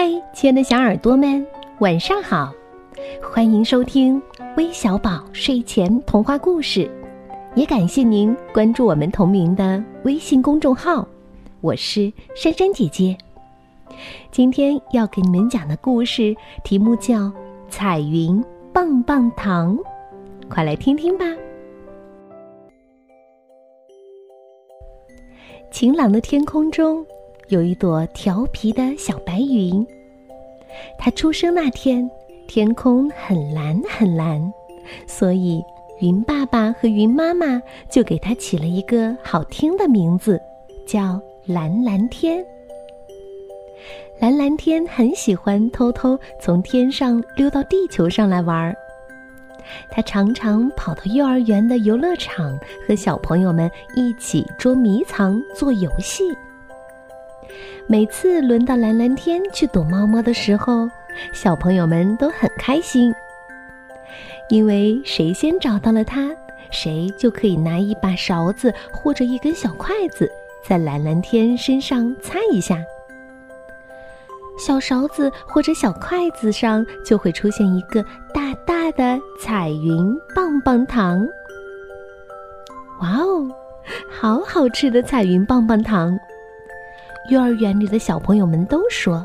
嗨，亲爱的小耳朵们，晚上好！欢迎收听微小宝睡前童话故事，也感谢您关注我们同名的微信公众号。我是珊珊姐姐，今天要给你们讲的故事题目叫《彩云棒棒糖》，快来听听吧。晴朗的天空中。有一朵调皮的小白云。它出生那天，天空很蓝很蓝，所以云爸爸和云妈妈就给它起了一个好听的名字，叫蓝蓝天。蓝蓝天很喜欢偷偷从天上溜到地球上来玩儿。他常常跑到幼儿园的游乐场，和小朋友们一起捉迷藏、做游戏。每次轮到蓝蓝天去躲猫猫的时候，小朋友们都很开心，因为谁先找到了它，谁就可以拿一把勺子或者一根小筷子，在蓝蓝天身上擦一下。小勺子或者小筷子上就会出现一个大大的彩云棒棒糖。哇哦，好好吃的彩云棒棒糖！幼儿园里的小朋友们都说，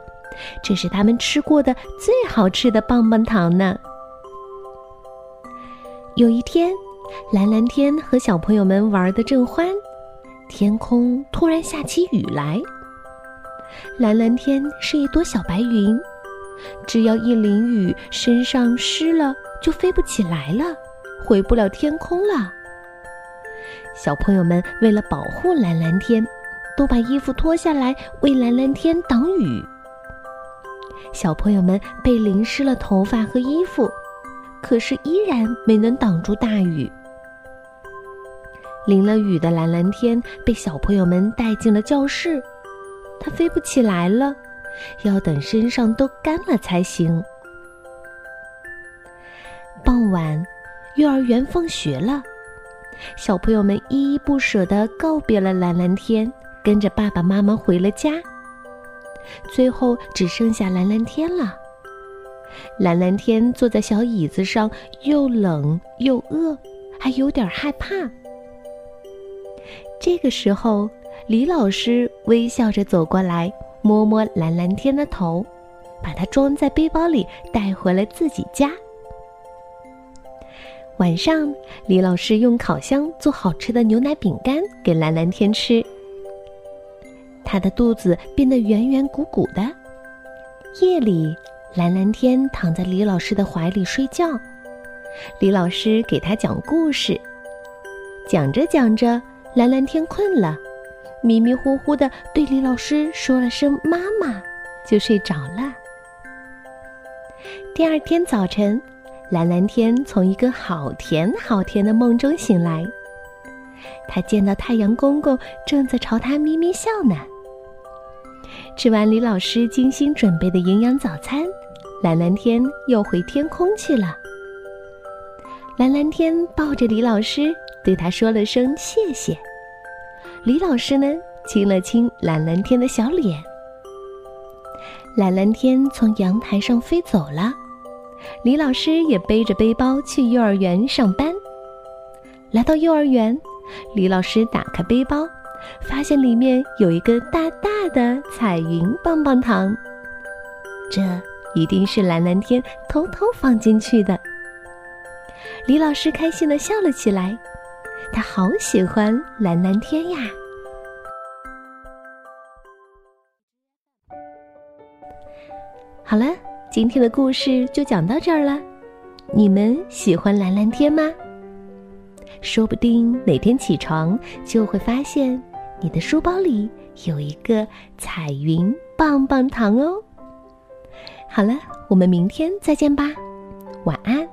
这是他们吃过的最好吃的棒棒糖呢。有一天，蓝蓝天和小朋友们玩的正欢，天空突然下起雨来。蓝蓝天是一朵小白云，只要一淋雨，身上湿了就飞不起来了，回不了天空了。小朋友们为了保护蓝蓝天。都把衣服脱下来为蓝蓝天挡雨。小朋友们被淋湿了头发和衣服，可是依然没能挡住大雨。淋了雨的蓝蓝天被小朋友们带进了教室，它飞不起来了，要等身上都干了才行。傍晚，幼儿园放学了，小朋友们依依不舍地告别了蓝蓝天。跟着爸爸妈妈回了家，最后只剩下蓝蓝天了。蓝蓝天坐在小椅子上，又冷又饿，还有点害怕。这个时候，李老师微笑着走过来，摸摸蓝蓝天的头，把它装在背包里带回了自己家。晚上，李老师用烤箱做好吃的牛奶饼干给蓝蓝天吃。他的肚子变得圆圆鼓鼓的。夜里，蓝蓝天躺在李老师的怀里睡觉，李老师给他讲故事。讲着讲着，蓝蓝天困了，迷迷糊糊的对李老师说了声“妈妈”，就睡着了。第二天早晨，蓝蓝天从一个好甜好甜的梦中醒来，他见到太阳公公正在朝他咪咪笑呢。吃完李老师精心准备的营养早餐，蓝蓝天又回天空去了。蓝蓝天抱着李老师，对他说了声谢谢。李老师呢，亲了亲蓝蓝天的小脸。蓝蓝天从阳台上飞走了，李老师也背着背包去幼儿园上班。来到幼儿园，李老师打开背包。发现里面有一个大大的彩云棒棒糖，这一定是蓝蓝天偷偷放进去的。李老师开心的笑了起来，他好喜欢蓝蓝天呀！好了，今天的故事就讲到这儿了。你们喜欢蓝蓝天吗？说不定哪天起床就会发现。你的书包里有一个彩云棒棒糖哦。好了，我们明天再见吧，晚安。